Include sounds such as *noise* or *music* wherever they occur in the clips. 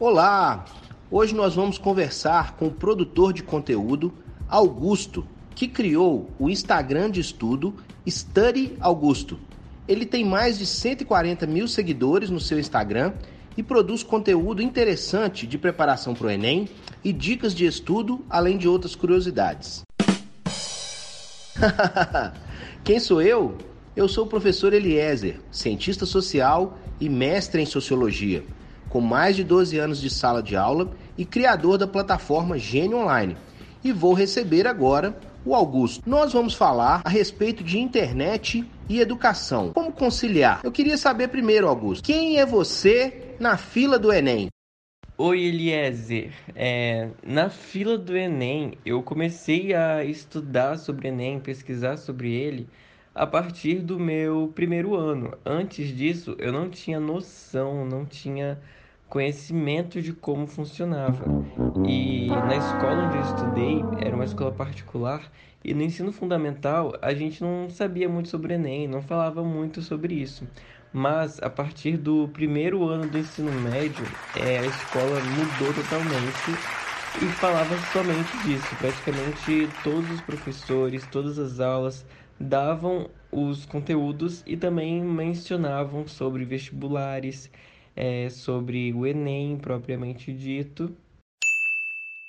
Olá! Hoje nós vamos conversar com o produtor de conteúdo Augusto, que criou o Instagram de estudo Study Augusto. Ele tem mais de 140 mil seguidores no seu Instagram e produz conteúdo interessante de preparação para o Enem e dicas de estudo, além de outras curiosidades. *laughs* Quem sou eu? Eu sou o professor Eliezer, cientista social e mestre em sociologia, com mais de 12 anos de sala de aula e criador da plataforma Gênio Online. E vou receber agora o Augusto. Nós vamos falar a respeito de internet e educação. Como conciliar? Eu queria saber primeiro, Augusto, quem é você na fila do Enem? Oi, Eliezer. É, na fila do Enem, eu comecei a estudar sobre Enem, pesquisar sobre ele a partir do meu primeiro ano. Antes disso, eu não tinha noção, não tinha conhecimento de como funcionava. E na escola onde eu estudei, era uma escola particular, e no ensino fundamental a gente não sabia muito sobre Enem, não falava muito sobre isso. Mas a partir do primeiro ano do ensino médio, é, a escola mudou totalmente e falava somente disso. Praticamente todos os professores, todas as aulas davam os conteúdos e também mencionavam sobre vestibulares, é, sobre o Enem propriamente dito.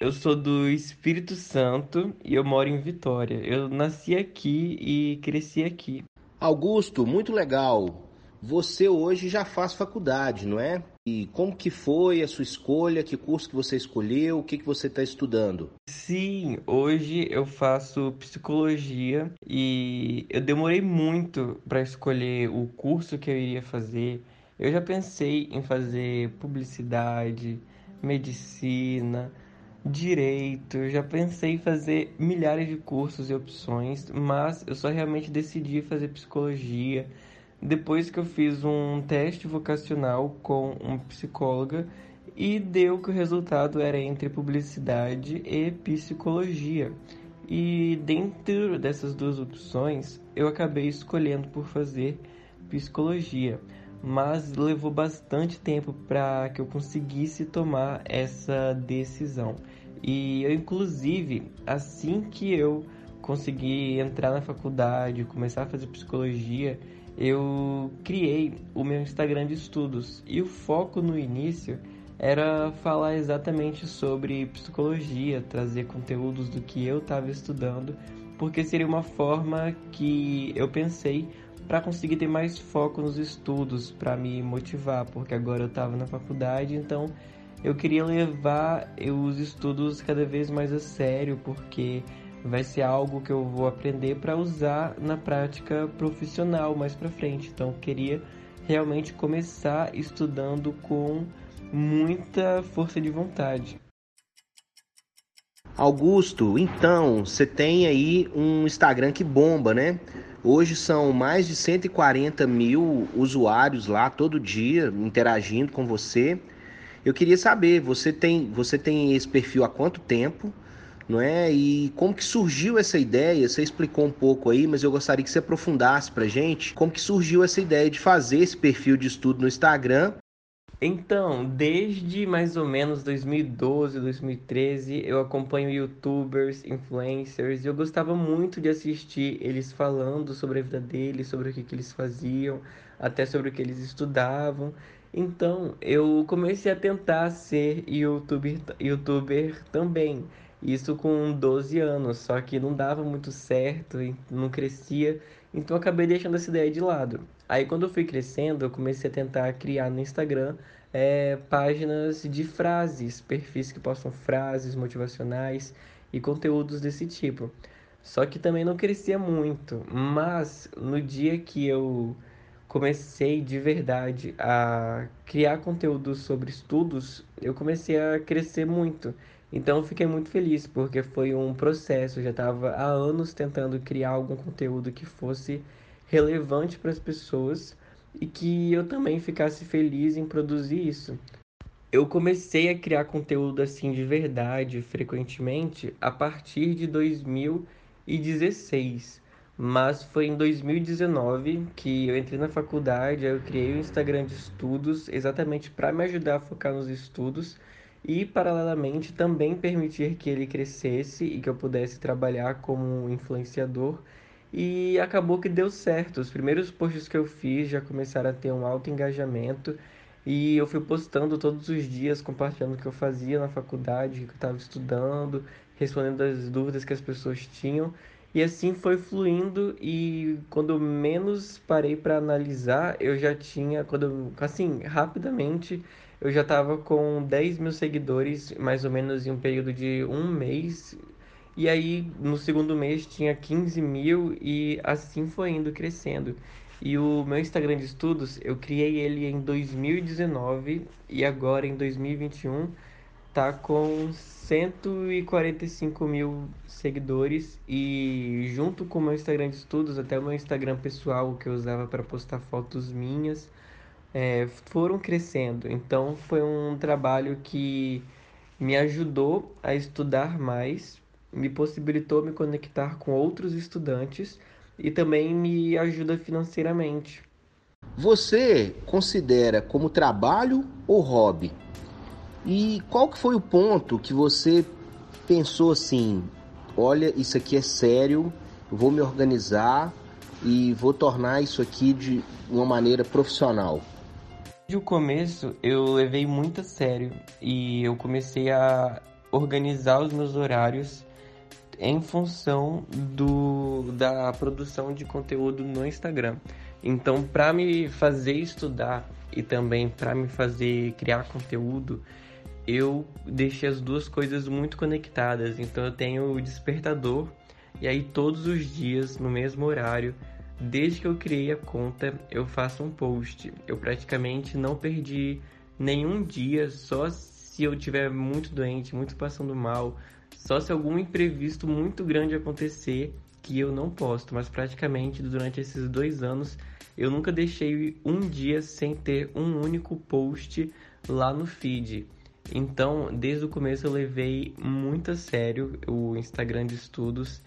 Eu sou do Espírito Santo e eu moro em Vitória. Eu nasci aqui e cresci aqui. Augusto, muito legal. Você hoje já faz faculdade, não é? E como que foi a sua escolha? Que curso que você escolheu? O que, que você está estudando? Sim, hoje eu faço psicologia e eu demorei muito para escolher o curso que eu iria fazer. Eu já pensei em fazer publicidade, medicina, direito, já pensei em fazer milhares de cursos e opções, mas eu só realmente decidi fazer psicologia depois que eu fiz um teste vocacional com uma psicóloga e deu que o resultado era entre publicidade e psicologia. E dentro dessas duas opções, eu acabei escolhendo por fazer psicologia, mas levou bastante tempo para que eu conseguisse tomar essa decisão. E eu, inclusive, assim que eu consegui entrar na faculdade, começar a fazer psicologia, eu criei o meu Instagram de estudos e o foco no início era falar exatamente sobre psicologia, trazer conteúdos do que eu estava estudando, porque seria uma forma que eu pensei para conseguir ter mais foco nos estudos, para me motivar, porque agora eu estava na faculdade, então eu queria levar os estudos cada vez mais a sério, porque vai ser algo que eu vou aprender para usar na prática profissional mais para frente. Então, eu queria realmente começar estudando com muita força de vontade. Augusto, então, você tem aí um Instagram que bomba, né? Hoje são mais de 140 mil usuários lá todo dia interagindo com você. Eu queria saber, você tem, você tem esse perfil há quanto tempo? não é? E como que surgiu essa ideia? Você explicou um pouco aí, mas eu gostaria que você aprofundasse pra gente como que surgiu essa ideia de fazer esse perfil de estudo no Instagram. Então, desde mais ou menos 2012, 2013, eu acompanho youtubers, influencers, e eu gostava muito de assistir eles falando sobre a vida deles, sobre o que, que eles faziam, até sobre o que eles estudavam. Então, eu comecei a tentar ser youtuber, youtuber também. Isso com 12 anos, só que não dava muito certo, não crescia, então eu acabei deixando essa ideia de lado. Aí quando eu fui crescendo, eu comecei a tentar criar no Instagram é, páginas de frases, perfis que postam frases motivacionais e conteúdos desse tipo. Só que também não crescia muito, mas no dia que eu comecei de verdade a criar conteúdo sobre estudos, eu comecei a crescer muito. Então fiquei muito feliz porque foi um processo, eu já estava há anos tentando criar algum conteúdo que fosse relevante para as pessoas e que eu também ficasse feliz em produzir isso. Eu comecei a criar conteúdo assim de verdade, frequentemente, a partir de 2016, mas foi em 2019 que eu entrei na faculdade, eu criei o Instagram de estudos exatamente para me ajudar a focar nos estudos e paralelamente também permitir que ele crescesse e que eu pudesse trabalhar como influenciador. E acabou que deu certo. Os primeiros posts que eu fiz já começaram a ter um alto engajamento e eu fui postando todos os dias, compartilhando o que eu fazia na faculdade, o que eu estava estudando, respondendo as dúvidas que as pessoas tinham. E assim foi fluindo e quando menos parei para analisar, eu já tinha, quando assim, rapidamente eu já estava com 10 mil seguidores, mais ou menos em um período de um mês. E aí, no segundo mês, tinha 15 mil e assim foi indo crescendo. E o meu Instagram de estudos, eu criei ele em 2019 e agora em 2021 tá com 145 mil seguidores e junto com o meu Instagram de estudos, até o meu Instagram pessoal que eu usava para postar fotos minhas, é, foram crescendo. Então foi um trabalho que me ajudou a estudar mais, me possibilitou me conectar com outros estudantes e também me ajuda financeiramente. Você considera como trabalho ou hobby? E qual que foi o ponto que você pensou assim, olha, isso aqui é sério, vou me organizar e vou tornar isso aqui de uma maneira profissional? Desde o começo eu levei muito a sério e eu comecei a organizar os meus horários em função do, da produção de conteúdo no Instagram. Então, para me fazer estudar e também para me fazer criar conteúdo, eu deixei as duas coisas muito conectadas. Então, eu tenho o despertador e aí todos os dias no mesmo horário Desde que eu criei a conta, eu faço um post. Eu praticamente não perdi nenhum dia, só se eu tiver muito doente, muito passando mal, só se algum imprevisto muito grande acontecer que eu não posto. Mas praticamente durante esses dois anos eu nunca deixei um dia sem ter um único post lá no feed. Então, desde o começo eu levei muito a sério o Instagram de estudos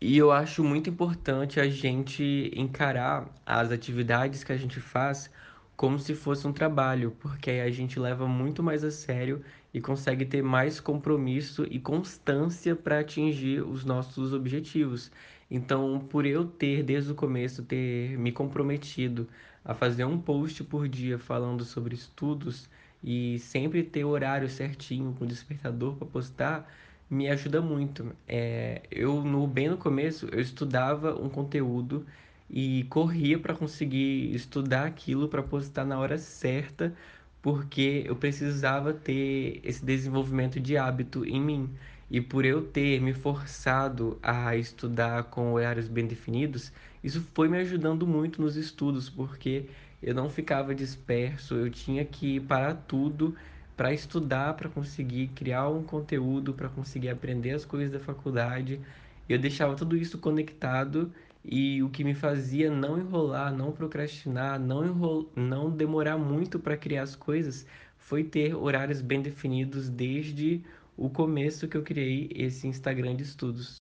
e eu acho muito importante a gente encarar as atividades que a gente faz como se fosse um trabalho, porque aí a gente leva muito mais a sério e consegue ter mais compromisso e constância para atingir os nossos objetivos. Então, por eu ter desde o começo ter me comprometido a fazer um post por dia falando sobre estudos e sempre ter o horário certinho com o despertador para postar, me ajuda muito. É, eu no bem no começo eu estudava um conteúdo e corria para conseguir estudar aquilo para postar na hora certa, porque eu precisava ter esse desenvolvimento de hábito em mim. E por eu ter me forçado a estudar com horários bem definidos, isso foi me ajudando muito nos estudos, porque eu não ficava disperso, eu tinha que parar tudo para estudar, para conseguir criar um conteúdo, para conseguir aprender as coisas da faculdade. Eu deixava tudo isso conectado e o que me fazia não enrolar, não procrastinar, não, enrol... não demorar muito para criar as coisas foi ter horários bem definidos desde o começo que eu criei esse Instagram de estudos.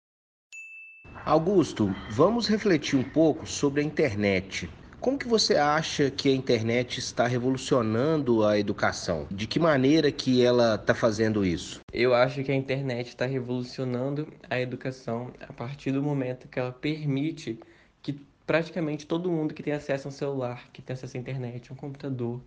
Augusto, vamos refletir um pouco sobre a internet. Como que você acha que a internet está revolucionando a educação? De que maneira que ela está fazendo isso? Eu acho que a internet está revolucionando a educação a partir do momento que ela permite que praticamente todo mundo que tem acesso a um celular, que tem acesso à internet, a um computador,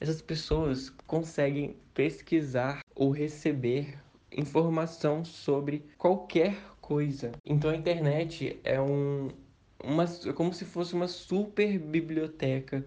essas pessoas conseguem pesquisar ou receber informação sobre qualquer coisa. Então a internet é um, uma, é como se fosse uma super biblioteca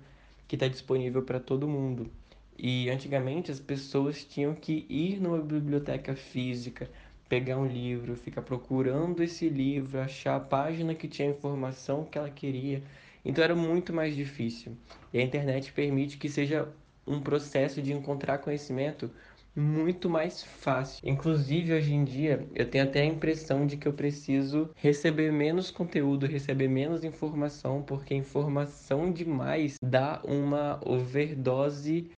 que está disponível para todo mundo. E antigamente as pessoas tinham que ir numa biblioteca física, pegar um livro, ficar procurando esse livro, achar a página que tinha a informação que ela queria. Então era muito mais difícil. E a internet permite que seja um processo de encontrar conhecimento muito mais fácil. Inclusive, hoje em dia, eu tenho até a impressão de que eu preciso receber menos conteúdo, receber menos informação, porque informação demais dá uma overdose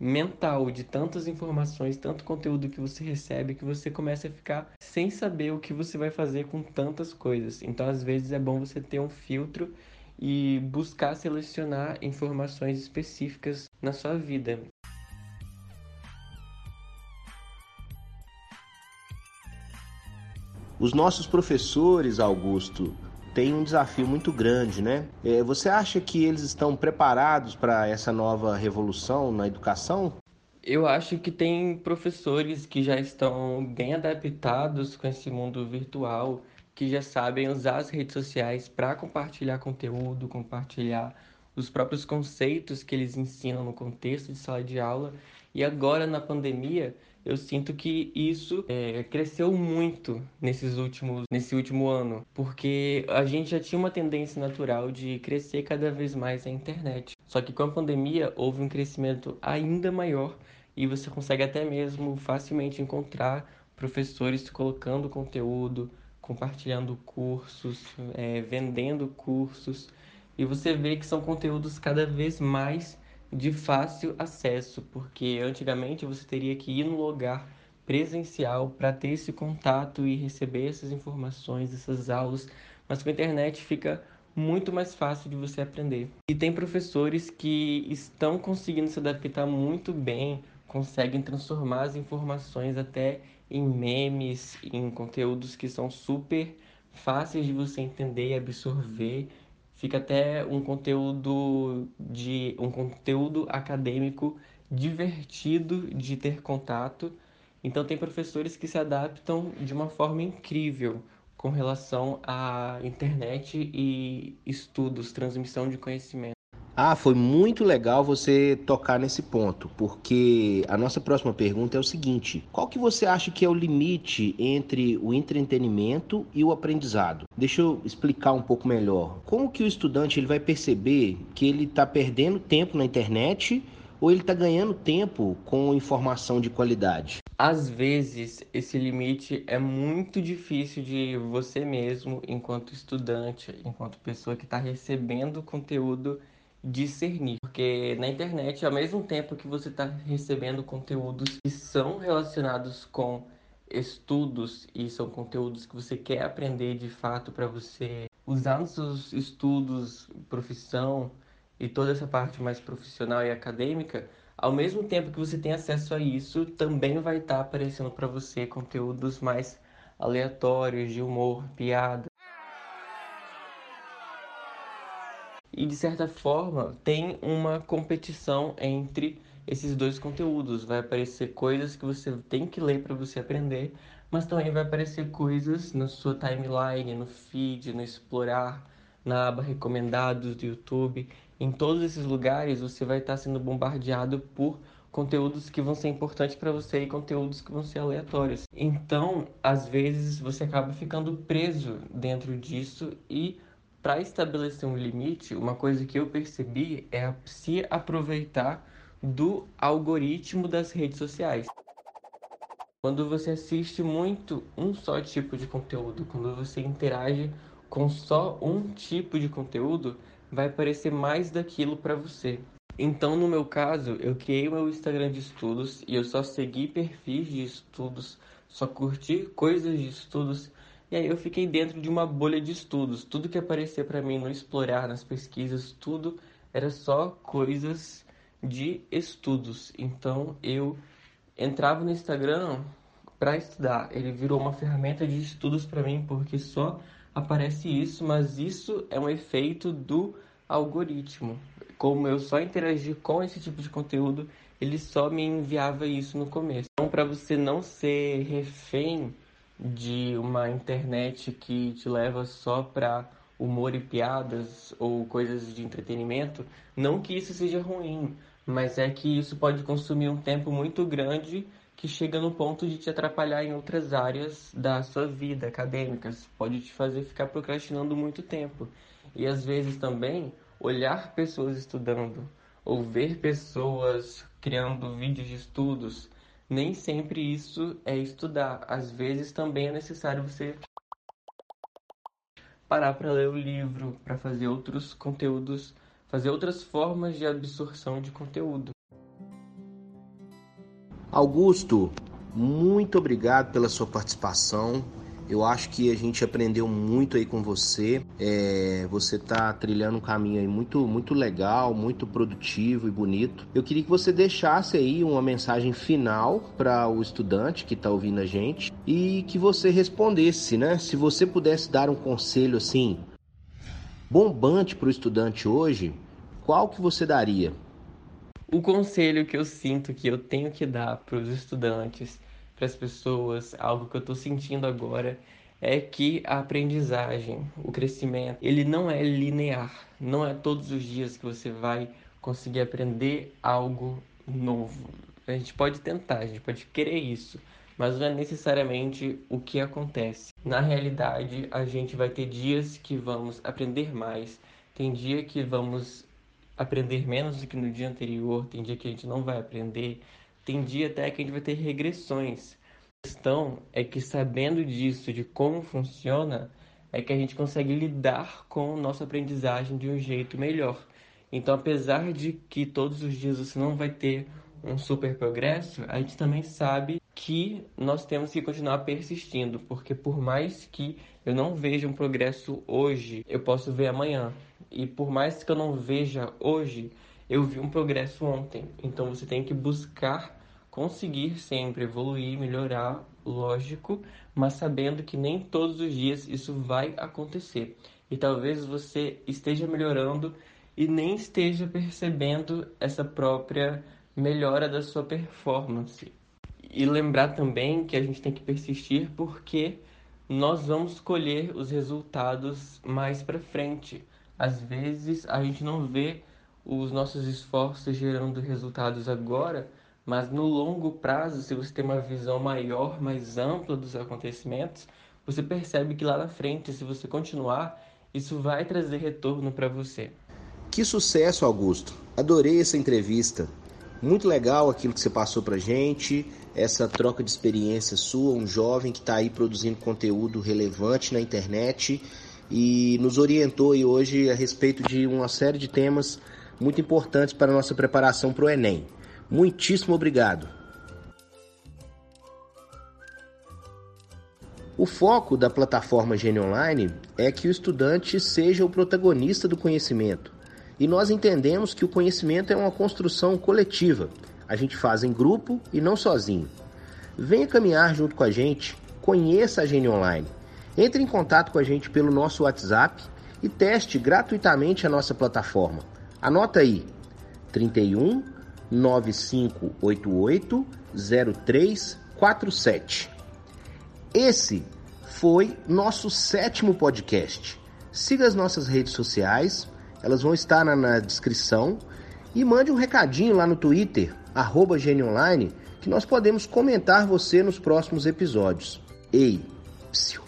mental de tantas informações, tanto conteúdo que você recebe, que você começa a ficar sem saber o que você vai fazer com tantas coisas. Então, às vezes, é bom você ter um filtro e buscar selecionar informações específicas na sua vida. Os nossos professores, Augusto, têm um desafio muito grande, né? É, você acha que eles estão preparados para essa nova revolução na educação? Eu acho que tem professores que já estão bem adaptados com esse mundo virtual, que já sabem usar as redes sociais para compartilhar conteúdo, compartilhar os próprios conceitos que eles ensinam no contexto de sala de aula. E agora na pandemia, eu sinto que isso é, cresceu muito nesses últimos, nesse último ano, porque a gente já tinha uma tendência natural de crescer cada vez mais a internet. Só que com a pandemia houve um crescimento ainda maior e você consegue até mesmo facilmente encontrar professores colocando conteúdo, compartilhando cursos, é, vendendo cursos, e você vê que são conteúdos cada vez mais de fácil acesso, porque antigamente você teria que ir no lugar presencial para ter esse contato e receber essas informações, essas aulas, mas com a internet fica muito mais fácil de você aprender. E tem professores que estão conseguindo se adaptar muito bem, conseguem transformar as informações até em memes, em conteúdos que são super fáceis de você entender e absorver fica até um conteúdo de um conteúdo acadêmico divertido de ter contato. Então tem professores que se adaptam de uma forma incrível com relação à internet e estudos, transmissão de conhecimento. Ah, foi muito legal você tocar nesse ponto, porque a nossa próxima pergunta é o seguinte: qual que você acha que é o limite entre o entretenimento e o aprendizado? Deixa eu explicar um pouco melhor. Como que o estudante ele vai perceber que ele está perdendo tempo na internet ou ele está ganhando tempo com informação de qualidade? Às vezes, esse limite é muito difícil de você mesmo, enquanto estudante, enquanto pessoa que está recebendo conteúdo discernir. Porque na internet, ao mesmo tempo que você está recebendo conteúdos que são relacionados com estudos e são conteúdos que você quer aprender de fato para você usar nos seus estudos, profissão e toda essa parte mais profissional e acadêmica, ao mesmo tempo que você tem acesso a isso, também vai estar tá aparecendo para você conteúdos mais aleatórios, de humor, piada, e de certa forma tem uma competição entre esses dois conteúdos. Vai aparecer coisas que você tem que ler para você aprender, mas também vai aparecer coisas na sua timeline, no feed, no explorar, na aba recomendados do YouTube. Em todos esses lugares você vai estar sendo bombardeado por conteúdos que vão ser importantes para você e conteúdos que vão ser aleatórios. Então, às vezes você acaba ficando preso dentro disso e para estabelecer um limite, uma coisa que eu percebi é se aproveitar do algoritmo das redes sociais. Quando você assiste muito um só tipo de conteúdo, quando você interage com só um tipo de conteúdo, vai aparecer mais daquilo para você. Então, no meu caso, eu criei meu Instagram de estudos e eu só segui perfis de estudos, só curti coisas de estudos e aí eu fiquei dentro de uma bolha de estudos. Tudo que aparecia para mim no explorar, nas pesquisas, tudo era só coisas de estudos. Então eu entrava no Instagram para estudar. Ele virou uma ferramenta de estudos para mim porque só aparece isso, mas isso é um efeito do algoritmo. Como eu só interagi com esse tipo de conteúdo, ele só me enviava isso no começo. Então, para você não ser refém de uma internet que te leva só para humor e piadas ou coisas de entretenimento, não que isso seja ruim, mas é que isso pode consumir um tempo muito grande que chega no ponto de te atrapalhar em outras áreas da sua vida acadêmica, pode te fazer ficar procrastinando muito tempo. E às vezes também olhar pessoas estudando ou ver pessoas criando vídeos de estudos nem sempre isso é estudar. Às vezes também é necessário você parar para ler o livro, para fazer outros conteúdos, fazer outras formas de absorção de conteúdo. Augusto, muito obrigado pela sua participação. Eu acho que a gente aprendeu muito aí com você. É, você está trilhando um caminho aí muito, muito legal, muito produtivo e bonito. Eu queria que você deixasse aí uma mensagem final para o estudante que está ouvindo a gente e que você respondesse, né? Se você pudesse dar um conselho assim bombante para o estudante hoje, qual que você daria? O conselho que eu sinto que eu tenho que dar para os estudantes para as pessoas, algo que eu estou sentindo agora, é que a aprendizagem, o crescimento, ele não é linear. Não é todos os dias que você vai conseguir aprender algo novo. A gente pode tentar, a gente pode querer isso, mas não é necessariamente o que acontece. Na realidade, a gente vai ter dias que vamos aprender mais, tem dia que vamos aprender menos do que no dia anterior, tem dia que a gente não vai aprender, tem dia até que a gente vai ter regressões. A questão é que sabendo disso, de como funciona, é que a gente consegue lidar com nossa aprendizagem de um jeito melhor. Então, apesar de que todos os dias você não vai ter um super progresso, a gente também sabe que nós temos que continuar persistindo, porque por mais que eu não veja um progresso hoje, eu posso ver amanhã. E por mais que eu não veja hoje, eu vi um progresso ontem. Então você tem que buscar conseguir sempre evoluir, melhorar, lógico, mas sabendo que nem todos os dias isso vai acontecer. E talvez você esteja melhorando e nem esteja percebendo essa própria melhora da sua performance. E lembrar também que a gente tem que persistir porque nós vamos colher os resultados mais para frente. Às vezes a gente não vê os nossos esforços gerando resultados agora, mas no longo prazo, se você tem uma visão maior, mais ampla dos acontecimentos, você percebe que lá na frente, se você continuar, isso vai trazer retorno para você. Que sucesso, Augusto! Adorei essa entrevista. Muito legal aquilo que você passou para gente, essa troca de experiência sua, um jovem que está aí produzindo conteúdo relevante na internet e nos orientou hoje a respeito de uma série de temas muito importantes para a nossa preparação para o Enem. Muitíssimo obrigado. O foco da plataforma Gênio Online é que o estudante seja o protagonista do conhecimento. E nós entendemos que o conhecimento é uma construção coletiva. A gente faz em grupo e não sozinho. Venha caminhar junto com a gente, conheça a Gênio Online. Entre em contato com a gente pelo nosso WhatsApp e teste gratuitamente a nossa plataforma. Anota aí: 31 9588 0347. Esse foi nosso sétimo podcast. Siga as nossas redes sociais, elas vão estar na, na descrição. E mande um recadinho lá no Twitter, arroba Online, que nós podemos comentar você nos próximos episódios. Ei, psiu,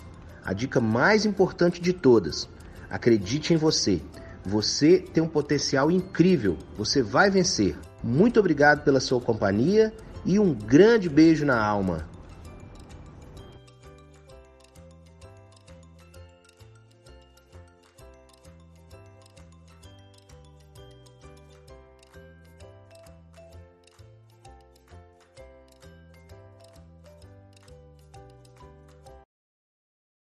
a dica mais importante de todas: acredite em você. Você tem um potencial incrível, você vai vencer. Muito obrigado pela sua companhia e um grande beijo na alma.